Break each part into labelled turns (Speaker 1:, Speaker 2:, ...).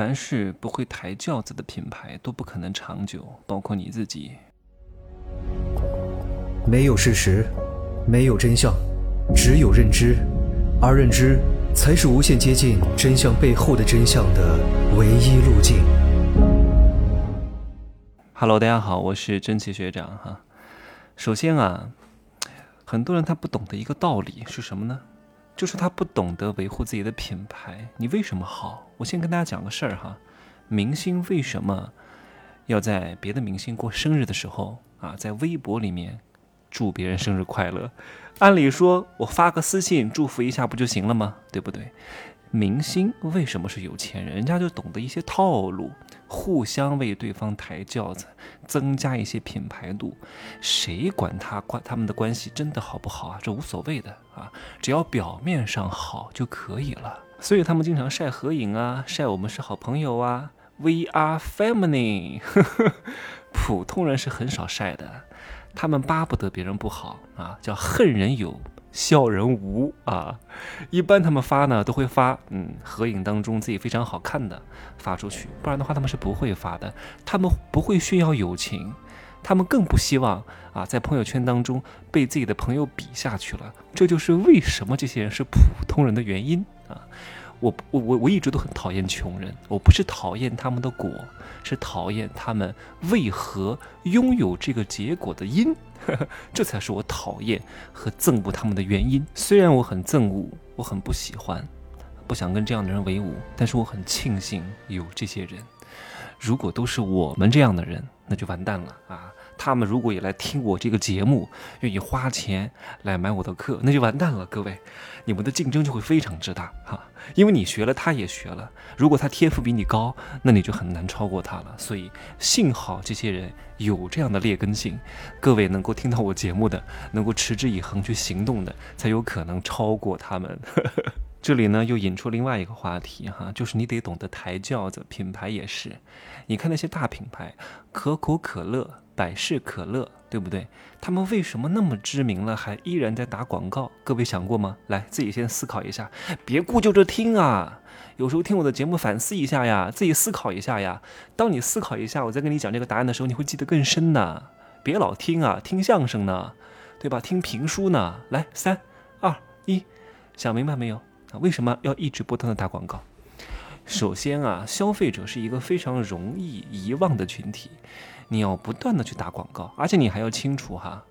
Speaker 1: 凡是不会抬轿子的品牌都不可能长久，包括你自己。
Speaker 2: 没有事实，没有真相，只有认知，而认知才是无限接近真相背后的真相的唯一路径。
Speaker 1: Hello，大家好，我是真奇学长哈。首先啊，很多人他不懂得一个道理是什么呢？就是他不懂得维护自己的品牌。你为什么好？我先跟大家讲个事儿哈。明星为什么要在别的明星过生日的时候啊，在微博里面祝别人生日快乐？按理说我发个私信祝福一下不就行了吗？对不对？明星为什么是有钱人？人家就懂得一些套路。互相为对方抬轿子，增加一些品牌度，谁管他关他们的关系真的好不好啊？这无所谓的啊，只要表面上好就可以了。所以他们经常晒合影啊，晒我们是好朋友啊，We are family 呵 呵。普通人是很少晒的，他们巴不得别人不好啊，叫恨人有。笑人无啊，一般他们发呢都会发，嗯，合影当中自己非常好看的发出去，不然的话他们是不会发的。他们不会炫耀友情，他们更不希望啊在朋友圈当中被自己的朋友比下去了。这就是为什么这些人是普通人的原因啊。我我我我一直都很讨厌穷人，我不是讨厌他们的果，是讨厌他们为何拥有这个结果的因。这才是我讨厌和憎恶他们的原因。虽然我很憎恶，我很不喜欢，不想跟这样的人为伍，但是我很庆幸有这些人。如果都是我们这样的人，那就完蛋了啊！他们如果也来听我这个节目，愿意花钱来买我的课，那就完蛋了。各位，你们的竞争就会非常之大哈，因为你学了，他也学了。如果他天赋比你高，那你就很难超过他了。所以幸好这些人有这样的劣根性，各位能够听到我节目的，能够持之以恒去行动的，才有可能超过他们。这里呢，又引出另外一个话题哈，就是你得懂得抬轿子，品牌也是。你看那些大品牌，可口可乐、百事可乐，对不对？他们为什么那么知名了，还依然在打广告？各位想过吗？来，自己先思考一下，别顾就着听啊。有时候听我的节目反思一下呀，自己思考一下呀。当你思考一下，我再跟你讲这个答案的时候，你会记得更深呢。别老听啊，听相声呢，对吧？听评书呢。来，三、二、一，想明白没有？啊，为什么要一直不断的打广告？首先啊，消费者是一个非常容易遗忘的群体，你要不断的去打广告，而且你还要清楚哈，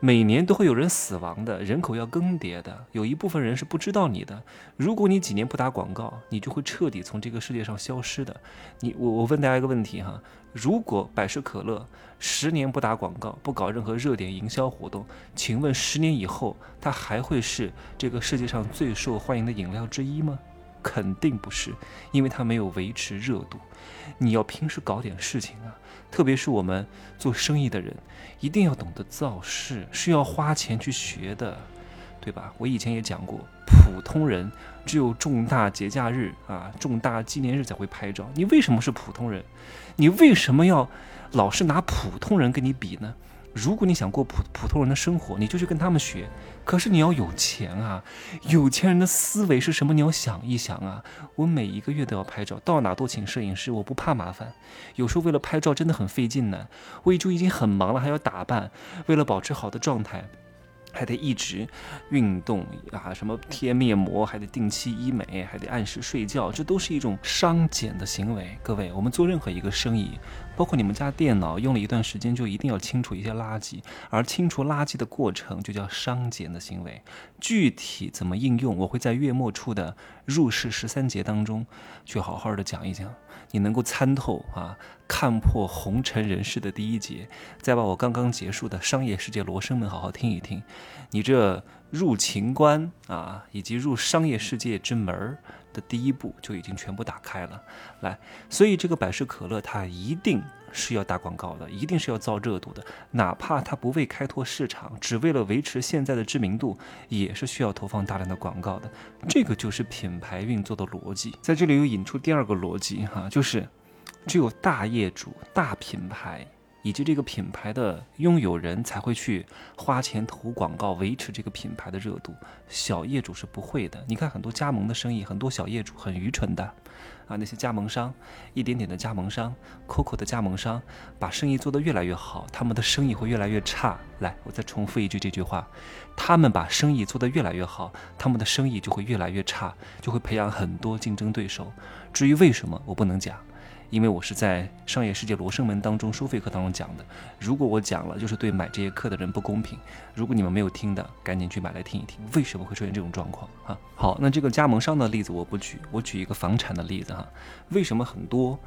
Speaker 1: 每年都会有人死亡的，人口要更迭的，有一部分人是不知道你的。如果你几年不打广告，你就会彻底从这个世界上消失的。你我我问大家一个问题哈，如果百事可乐十年不打广告，不搞任何热点营销活动，请问十年以后它还会是这个世界上最受欢迎的饮料之一吗？肯定不是，因为它没有维持热度。你要平时搞点事情啊，特别是我们做生意的人，一定要懂得造势，是要花钱去学的，对吧？我以前也讲过，普通人只有重大节假日啊、重大纪念日才会拍照。你为什么是普通人？你为什么要老是拿普通人跟你比呢？如果你想过普普通人的生活，你就去跟他们学。可是你要有钱啊！有钱人的思维是什么？你要想一想啊！我每一个月都要拍照，到哪都请摄影师，我不怕麻烦。有时候为了拍照真的很费劲呢。我已就已经很忙了，还要打扮，为了保持好的状态。还得一直运动啊，什么贴面膜，还得定期医美，还得按时睡觉，这都是一种伤减的行为。各位，我们做任何一个生意，包括你们家电脑用了一段时间，就一定要清除一些垃圾，而清除垃圾的过程就叫伤减的行为。具体怎么应用，我会在月末处的入世十三节当中去好好的讲一讲。你能够参透啊，看破红尘人世的第一节，再把我刚刚结束的商业世界罗生门好好听一听，你这入情关啊，以及入商业世界之门儿的第一步就已经全部打开了。来，所以这个百事可乐它一定是要打广告的，一定是要造热度的，哪怕它不为开拓市场，只为了维持现在的知名度，也是需要投放大量的广告的。这个就是品牌运作的逻辑。在这里又引出第二个逻辑哈，就是只有大业主、大品牌。以及这个品牌的拥有人才会去花钱投广告维持这个品牌的热度，小业主是不会的。你看很多加盟的生意，很多小业主很愚蠢的。啊，那些加盟商，一点点的加盟商，COCO 的加盟商，把生意做得越来越好，他们的生意会越来越差。来，我再重复一句这句话：他们把生意做得越来越好，他们的生意就会越来越差，就会培养很多竞争对手。至于为什么，我不能讲。因为我是在《商业世界罗生门》当中收费课当中讲的，如果我讲了，就是对买这些课的人不公平。如果你们没有听的，赶紧去买来听一听，为什么会出现这种状况啊？好，那这个加盟商的例子我不举，我举一个房产的例子哈。为什么很多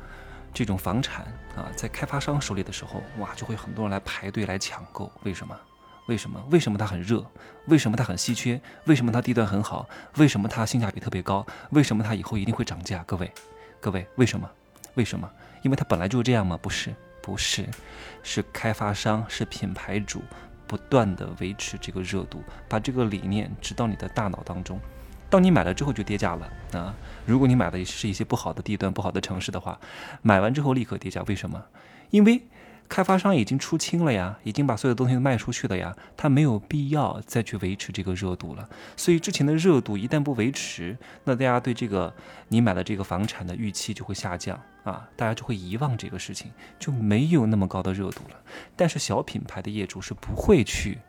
Speaker 1: 这种房产啊，在开发商手里的时候，哇，就会很多人来排队来抢购？为什么？为什么？为什么它很热？为什么它很稀缺？为什么它地段很好？为什么它性价比特别高？为什么它以后一定会涨价？各位，各位，为什么？为什么？因为它本来就是这样吗？不是，不是，是开发商，是品牌主，不断的维持这个热度，把这个理念植到你的大脑当中。当你买了之后就跌价了啊！如果你买的是一些不好的地段、不好的城市的话，买完之后立刻跌价。为什么？因为。开发商已经出清了呀，已经把所有东西都卖出去了呀，他没有必要再去维持这个热度了。所以之前的热度一旦不维持，那大家对这个你买的这个房产的预期就会下降啊，大家就会遗忘这个事情，就没有那么高的热度了。但是小品牌的业主是不会去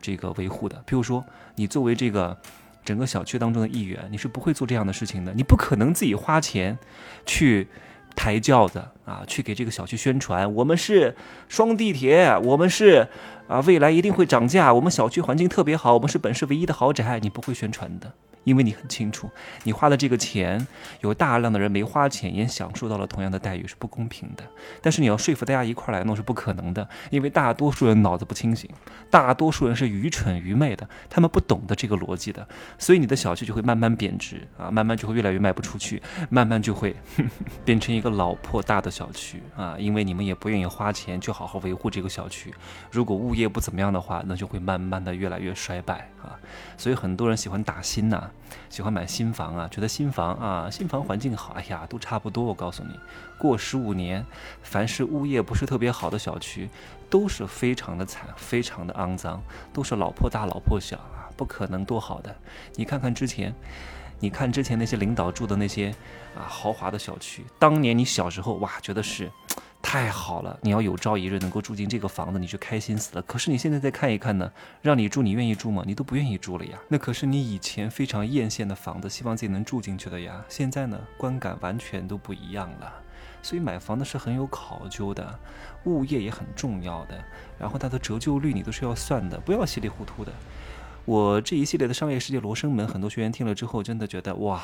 Speaker 1: 这个维护的。比如说，你作为这个整个小区当中的一员，你是不会做这样的事情的，你不可能自己花钱去。抬轿子啊，去给这个小区宣传，我们是双地铁，我们是啊，未来一定会涨价，我们小区环境特别好，我们是本市唯一的豪宅，你不会宣传的。因为你很清楚，你花的这个钱，有大量的人没花钱也享受到了同样的待遇，是不公平的。但是你要说服大家一块来弄是不可能的，因为大多数人脑子不清醒，大多数人是愚蠢愚昧的，他们不懂得这个逻辑的，所以你的小区就会慢慢贬值啊，慢慢就会越来越卖不出去，慢慢就会 变成一个老破大的小区啊，因为你们也不愿意花钱去好好维护这个小区。如果物业不怎么样的话，那就会慢慢的越来越衰败啊。所以很多人喜欢打新呐。喜欢买新房啊，觉得新房啊，新房环境好，哎呀，都差不多。我告诉你，过十五年，凡是物业不是特别好的小区，都是非常的惨，非常的肮脏，都是老破大、老破小啊，不可能多好的。你看看之前，你看之前那些领导住的那些啊豪华的小区，当年你小时候哇，觉得是。太好了！你要有朝一日能够住进这个房子，你就开心死了。可是你现在再看一看呢，让你住，你愿意住吗？你都不愿意住了呀。那可是你以前非常艳羡的房子，希望自己能住进去的呀。现在呢，观感完全都不一样了。所以买房子是很有考究的，物业也很重要的，然后它的折旧率你都是要算的，不要稀里糊涂的。我这一系列的商业世界罗生门，很多学员听了之后，真的觉得哇。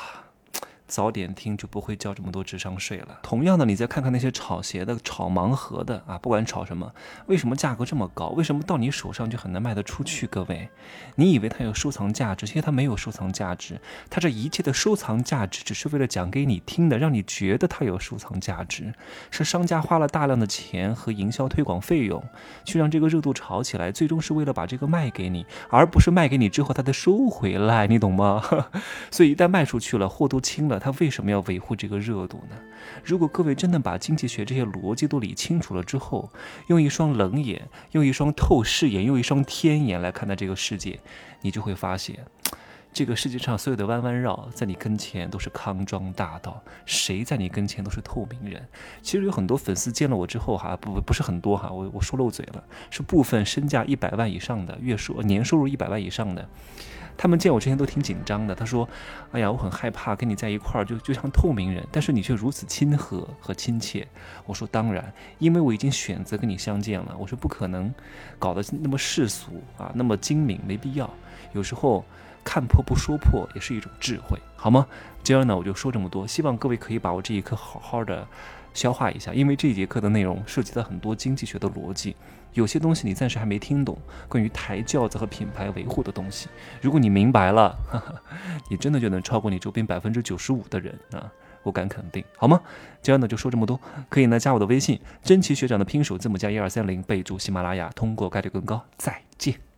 Speaker 1: 早点听就不会交这么多智商税了。同样的，你再看看那些炒鞋的、炒盲盒的啊，不管炒什么，为什么价格这么高？为什么到你手上就很难卖得出去？各位，你以为它有收藏价值，其实它没有收藏价值。它这一切的收藏价值，只是为了讲给你听的，让你觉得它有收藏价值。是商家花了大量的钱和营销推广费用，去让这个热度炒起来，最终是为了把这个卖给你，而不是卖给你之后它再收回来，你懂吗？所以一旦卖出去了，货都清了。他为什么要维护这个热度呢？如果各位真的把经济学这些逻辑都理清楚了之后，用一双冷眼，用一双透视眼，用一双天眼来看待这个世界，你就会发现，这个世界上所有的弯弯绕，在你跟前都是康庄大道，谁在你跟前都是透明人。其实有很多粉丝见了我之后，哈，不不是很多哈，我我说漏嘴了，是部分身价一百万以上的，月收年收入一百万以上的。他们见我之前都挺紧张的。他说：“哎呀，我很害怕跟你在一块儿，就就像透明人，但是你却如此亲和和亲切。”我说：“当然，因为我已经选择跟你相见了。”我说：“不可能搞得那么世俗啊，那么精明，没必要。有时候看破不说破也是一种智慧，好吗？”今儿呢，我就说这么多，希望各位可以把我这一课好好的消化一下，因为这节课的内容涉及到很多经济学的逻辑。有些东西你暂时还没听懂，关于抬轿子和品牌维护的东西，如果你明白了，你真的就能超过你周边百分之九十五的人啊！我敢肯定，好吗？今儿呢就说这么多，可以呢加我的微信，真奇学长的拼手字母加一二三零，备注喜马拉雅，通过概率更高。再见。